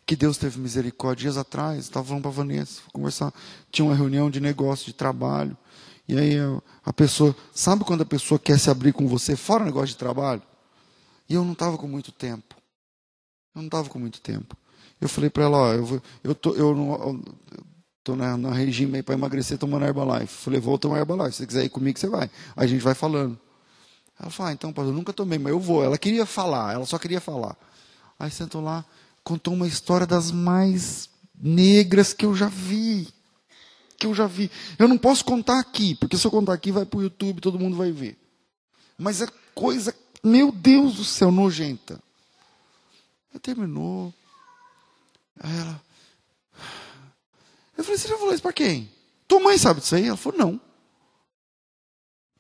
Que Deus teve misericórdia. Dias atrás, estava falando para a Vanessa, conversar. Tinha uma reunião de negócio, de trabalho. E aí a pessoa, sabe quando a pessoa quer se abrir com você fora o negócio de trabalho? E eu não estava com muito tempo. Eu não estava com muito tempo. Eu falei para ela, ó, eu, eu tô, eu não, tô na, na regime para emagrecer tomando Herbalife. Falei, vou tomar Herbalife. Se você quiser ir comigo, você vai. Aí a gente vai falando. Ela falou, ah, então, eu nunca tomei, mas eu vou. Ela queria falar, ela só queria falar. Aí sentou lá, contou uma história das mais negras que eu já vi. Que eu já vi. Eu não posso contar aqui, porque se eu contar aqui vai para o YouTube, todo mundo vai ver. Mas é coisa meu Deus do céu, nojenta. Ela terminou. Aí ela. Eu falei, você já falou isso para quem? Tua mãe sabe disso aí? Ela falou, não.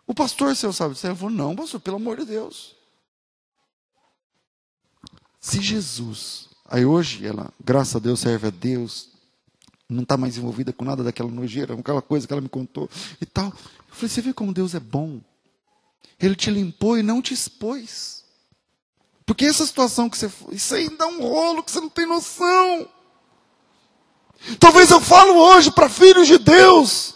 O pastor seu sabe disso aí? Ela falou, não, pastor, pelo amor de Deus. Se Jesus, aí hoje ela, graças a Deus, serve a Deus, não está mais envolvida com nada daquela nojeira, com aquela coisa que ela me contou e tal. Eu falei, você vê como Deus é bom? Ele te limpou e não te expôs. Porque essa situação que você foi, isso aí dá um rolo que você não tem noção. Talvez eu falo hoje para filhos de Deus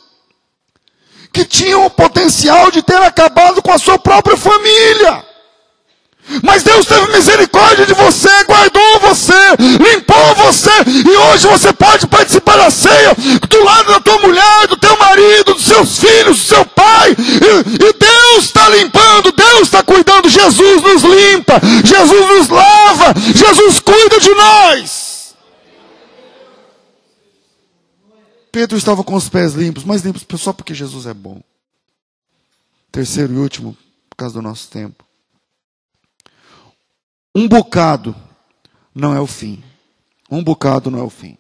que tinham o potencial de ter acabado com a sua própria família. Mas Deus teve misericórdia de você, guardou você, limpou você, e hoje você pode participar da ceia do lado da tua mulher, do teu marido, dos seus filhos, do seu pai. E, e Deus está limpando, Deus está cuidando, Jesus nos limpa, Jesus nos lava, Jesus cuida de nós. Pedro estava com os pés limpos, mas limpos só porque Jesus é bom. Terceiro e último, por causa do nosso tempo. Um bocado não é o fim. Um bocado não é o fim.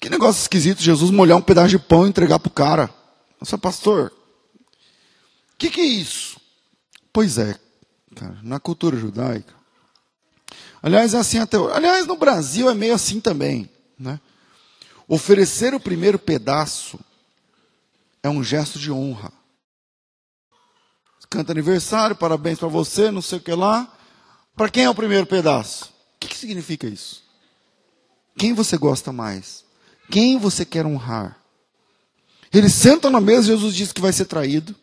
Que negócio esquisito Jesus molhar um pedaço de pão e entregar para o cara. Nossa, pastor, o que, que é isso? Pois é, cara, na cultura judaica. Aliás, é assim até hoje. Aliás, no Brasil é meio assim também. Né? Oferecer o primeiro pedaço é um gesto de honra canta aniversário, parabéns para você, não sei o que lá. Para quem é o primeiro pedaço? O que, que significa isso? Quem você gosta mais? Quem você quer honrar? Eles sentam na mesa, Jesus diz que vai ser traído.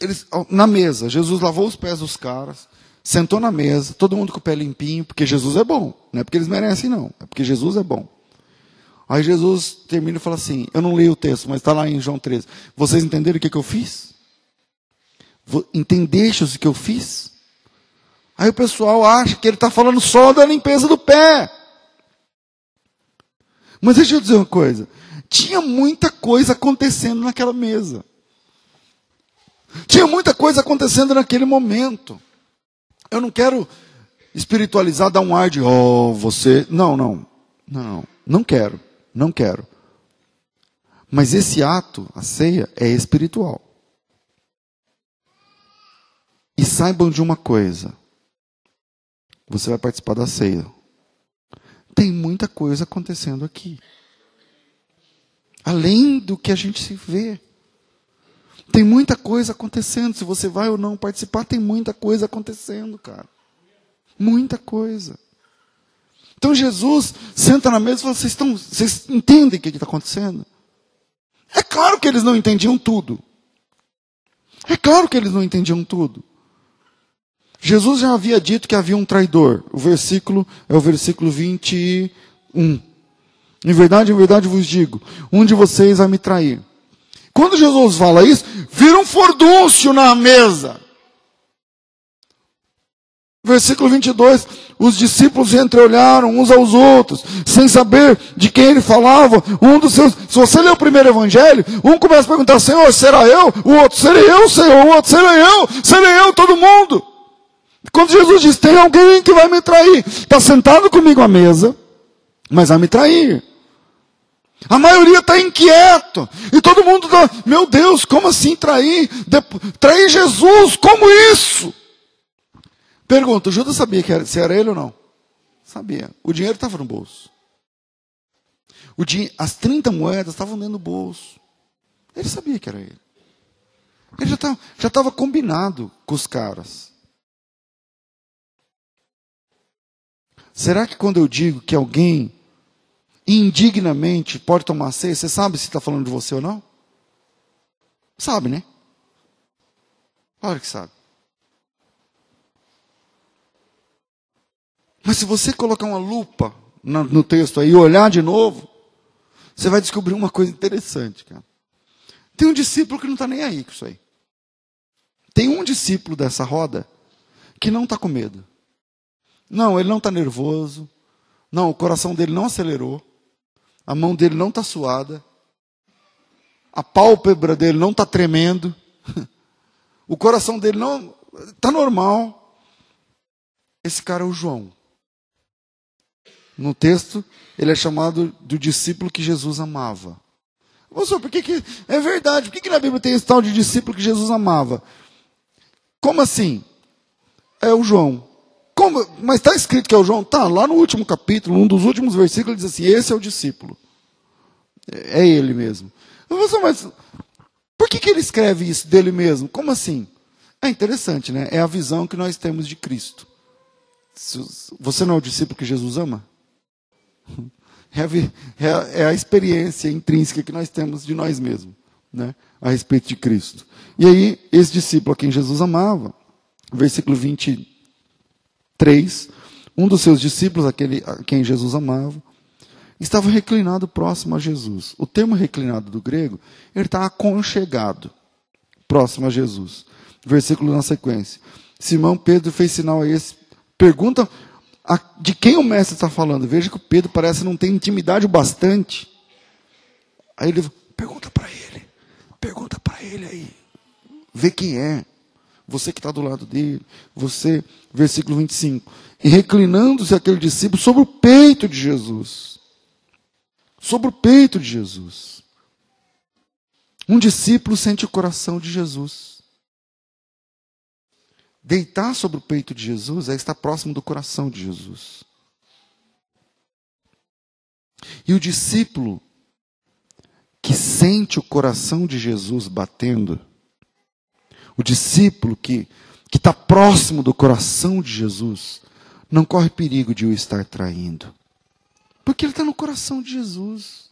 Eles, na mesa, Jesus lavou os pés dos caras, sentou na mesa, todo mundo com o pé limpinho, porque Jesus é bom. Não é porque eles merecem, não. É porque Jesus é bom. Aí Jesus termina e fala assim: Eu não li o texto, mas está lá em João 13. Vocês entenderam o que, que eu fiz? Entendeste o que eu fiz? Aí o pessoal acha que ele está falando só da limpeza do pé. Mas deixa eu dizer uma coisa: tinha muita coisa acontecendo naquela mesa. Tinha muita coisa acontecendo naquele momento. Eu não quero espiritualizar, dar um ar de, oh, você. Não, não. Não, não quero. Não quero. Mas esse ato, a ceia, é espiritual. E saibam de uma coisa: você vai participar da ceia. Tem muita coisa acontecendo aqui. Além do que a gente se vê. Tem muita coisa acontecendo. Se você vai ou não participar, tem muita coisa acontecendo, cara. Muita coisa. Então Jesus senta na mesa e fala: vocês, estão, vocês entendem o que está acontecendo? É claro que eles não entendiam tudo. É claro que eles não entendiam tudo. Jesus já havia dito que havia um traidor. O versículo é o versículo 21. Em verdade, em verdade vos digo: um de vocês vai me trair. Quando Jesus fala isso, vira um fordúncio na mesa. Versículo 22, os discípulos entreolharam uns aos outros, sem saber de quem ele falava. Um dos seus, se você ler o primeiro evangelho, um começa a perguntar, Senhor, será eu? O outro, serei eu, Senhor? O outro, serei eu? Serei eu, todo mundo. Quando Jesus diz, tem alguém que vai me trair, está sentado comigo à mesa, mas vai me trair. A maioria está inquieto. E todo mundo está, meu Deus, como assim trair? Trair Jesus, como isso? Pergunta, Judas sabia que era, se era ele ou não? Sabia. O dinheiro estava no bolso. O din as 30 moedas estavam dentro do bolso. Ele sabia que era ele. Ele já estava estava combinado com os caras. Será que quando eu digo que alguém indignamente pode tomar ceia, você sabe se está falando de você ou não? Sabe, né? Claro que sabe. Mas se você colocar uma lupa no texto aí e olhar de novo, você vai descobrir uma coisa interessante, cara. Tem um discípulo que não está nem aí com isso aí. Tem um discípulo dessa roda que não está com medo. Não, ele não está nervoso. Não, o coração dele não acelerou. A mão dele não está suada. A pálpebra dele não está tremendo. (laughs) O coração dele não está normal. Esse cara é o João. No texto, ele é chamado do discípulo que Jesus amava. Pastor, por que, que é verdade? Por que, que na Bíblia tem esse tal de discípulo que Jesus amava? Como assim? É o João. Como? Mas está escrito que é o João? Tá, lá no último capítulo, um dos últimos versículos, diz assim: esse é o discípulo. É, é ele mesmo. Pastor, mas por que, que ele escreve isso dele mesmo? Como assim? É interessante, né? É a visão que nós temos de Cristo. Você não é o discípulo que Jesus ama? (laughs) É a, experiência intrínseca que nós temos de nós mesmos, né? a respeito de Cristo. E aí, esse discípulo a quem Jesus amava, versículo 23, um dos seus discípulos, aquele a quem Jesus amava, estava reclinado próximo a Jesus. O termo reclinado do grego, ele está aconchegado, próximo a Jesus. Versículo na sequência. Simão Pedro fez sinal a esse. Pergunta de quem o mestre está falando. Veja que o Pedro parece não ter intimidade o bastante. Aí ele pergunta para ele, pergunta para ele aí, vê quem é. Você que está do lado dele, você, versículo 25. E reclinando-se aquele discípulo sobre o peito de Jesus. Sobre o peito de Jesus. Um discípulo sente o coração de Jesus. Deitar sobre o peito de Jesus é estar próximo do coração de Jesus. E o discípulo que sente o coração de Jesus batendo, o discípulo que que está próximo do coração de Jesus, não corre perigo de o estar traindo, porque ele está no coração de Jesus,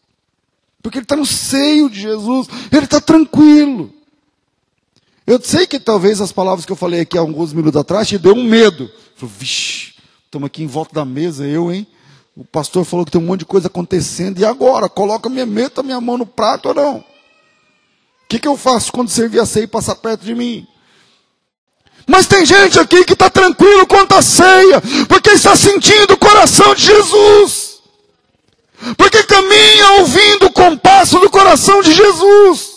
porque ele está no seio de Jesus, ele está tranquilo. Eu sei que talvez as palavras que eu falei aqui há alguns minutos atrás te deu um medo. Falei, vixe, estamos aqui em volta da mesa, eu, hein? O pastor falou que tem um monte de coisa acontecendo, e agora? Coloca minha, meta minha mão no prato ou não? O que, que eu faço quando servir a ceia e passar perto de mim? Mas tem gente aqui que está tranquilo quanto a ceia, porque está sentindo o coração de Jesus. Porque caminha ouvindo o compasso do coração de Jesus.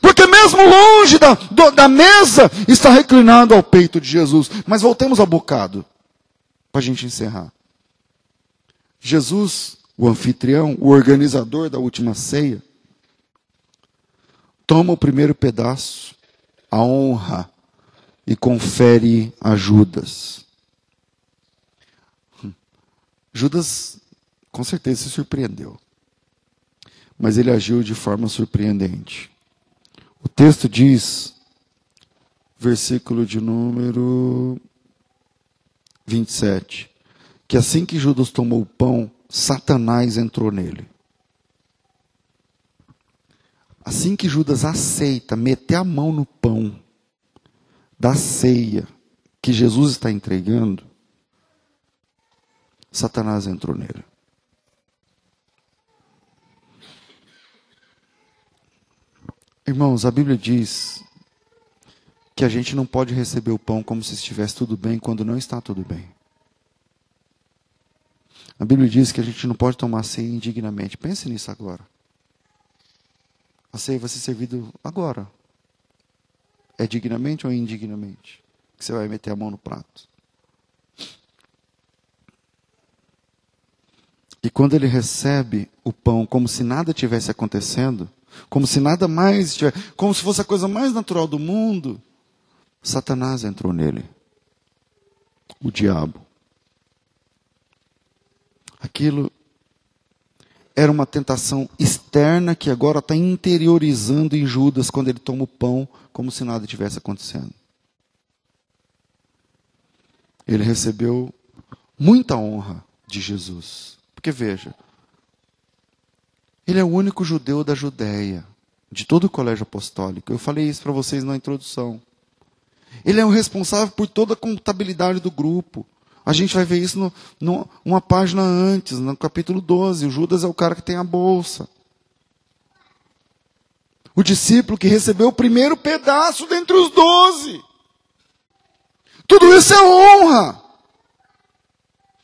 Porque mesmo longe da, da mesa, está reclinado ao peito de Jesus. Mas voltemos ao bocado, para a gente encerrar. Jesus, o anfitrião, o organizador da última ceia, toma o primeiro pedaço, a honra, e confere a Judas. Hum. Judas, com certeza, se surpreendeu. Mas ele agiu de forma surpreendente. O texto diz, versículo de número 27, que assim que Judas tomou o pão, Satanás entrou nele. Assim que Judas aceita meter a mão no pão da ceia que Jesus está entregando, Satanás entrou nele. Irmãos, a Bíblia diz que a gente não pode receber o pão como se estivesse tudo bem quando não está tudo bem. A Bíblia diz que a gente não pode tomar ceia indignamente. Pense nisso agora. A ceia vai ser servida agora. É dignamente ou indignamente? Que você vai meter a mão no prato. E quando ele recebe o pão como se nada tivesse acontecendo, como se nada mais tivesse, como se fosse a coisa mais natural do mundo, Satanás entrou nele. O diabo. Aquilo era uma tentação externa que agora está interiorizando em Judas quando ele toma o pão, como se nada tivesse acontecendo. Ele recebeu muita honra de Jesus. Porque veja, ele é o único judeu da Judéia, de todo o colégio apostólico. Eu falei isso para vocês na introdução. Ele é o responsável por toda a contabilidade do grupo. A gente vai ver isso no, uma página antes, no capítulo 12. O Judas é o cara que tem a bolsa. O discípulo que recebeu o primeiro pedaço dentre os doze. Tudo isso é honra.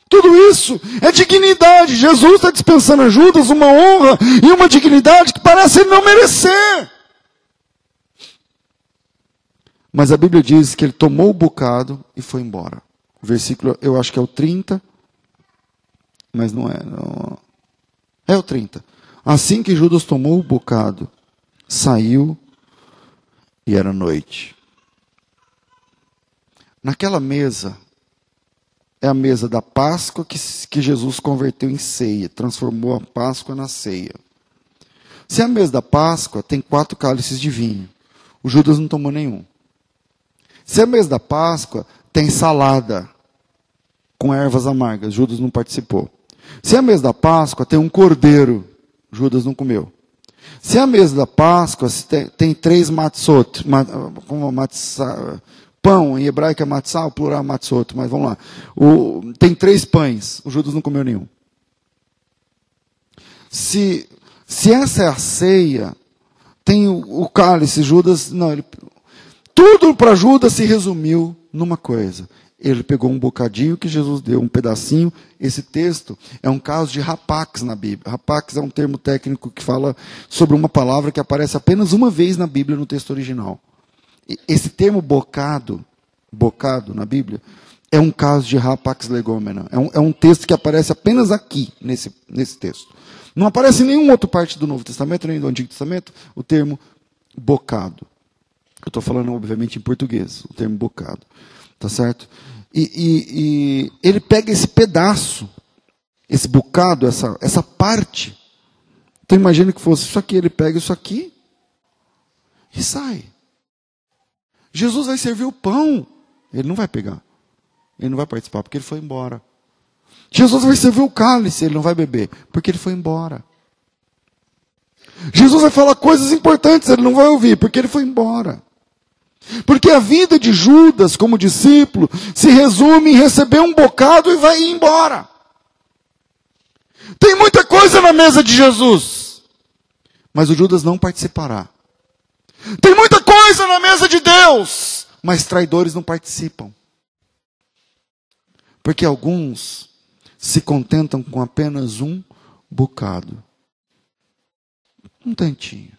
Tudo isso é dignidade. Jesus está dispensando a Judas uma honra e uma dignidade que parece ele não merecer. Mas a Bíblia diz que ele tomou o bocado e foi embora. O versículo, eu acho que é o 30, mas não é. Não. É o 30. Assim que Judas tomou o bocado, saiu e era noite. Naquela mesa, é a mesa da Páscoa que, que Jesus converteu em ceia, transformou a Páscoa na ceia. Se é a mesa da Páscoa, tem quatro cálices de vinho. O Judas não tomou nenhum. Se é a mesa da Páscoa, tem salada com ervas amargas. Judas não participou. Se é a mesa da Páscoa, tem um cordeiro. Judas não comeu. Se a mesa da Páscoa, tem, três matzot, como matzah, pão, em hebraico é matzah, o plural é matzot, mas vamos lá. O, tem três pães, o Judas não comeu nenhum. Se, se essa é a ceia, tem o, o cálice, Judas, não, ele, tudo para Judas se resumiu numa coisa. Ele pegou um bocadinho que Jesus deu, um pedacinho. Esse texto é um caso de rapax na Bíblia. Rapax é um termo técnico que fala sobre uma palavra que aparece apenas uma vez na Bíblia no texto original. Esse termo bocado, bocado na Bíblia, é um caso de rapax legomena. É um, é um texto que aparece apenas aqui, nesse, nesse texto. Não aparece em nenhuma outra parte do Novo Testamento, nem do Antigo Testamento, o termo bocado. Eu estou falando, obviamente, em português, o termo bocado. Tá certo? E, e, e, ele pega esse pedaço, esse bocado, essa, essa parte. Então imagine que fosse isso aqui, ele pega isso aqui e sai. Jesus vai servir o pão. Ele não vai pegar. Ele não vai participar, porque ele foi embora. Jesus vai servir o cálice, ele não vai beber, porque ele foi embora. Jesus vai falar coisas importantes, ele não vai ouvir, porque ele foi embora. Porque a vida de Judas como discípulo se resume em receber um bocado e vai embora. Tem muita coisa na mesa de Jesus, mas o Judas não participará. Tem muita coisa na mesa de Deus, mas traidores não participam. Porque alguns se contentam com apenas um bocado. Um tantinho.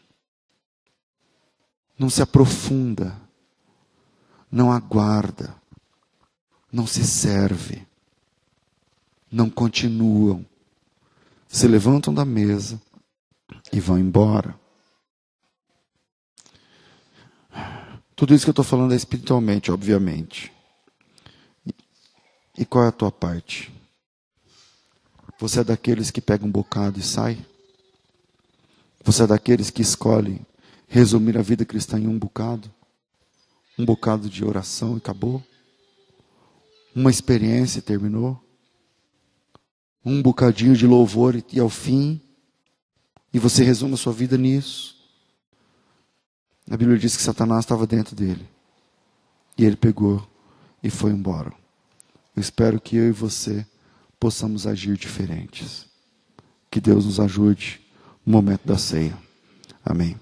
Não se aprofunda. Não aguarda. Não se serve. Não continuam. Se levantam da mesa e vão embora. Tudo isso que eu estou falando é espiritualmente, obviamente. E qual é a tua parte? Você é daqueles que pega um bocado e sai? Você é daqueles que escolhe resumir a vida cristã em um bocado? Um bocado de oração e acabou? Uma experiência e terminou? Um bocadinho de louvor e ao fim? E você resume a sua vida nisso? A Bíblia diz que Satanás estava dentro dele. E ele pegou e foi embora. Eu espero que eu e você possamos agir diferentes. Que Deus nos ajude no momento da ceia. Amém.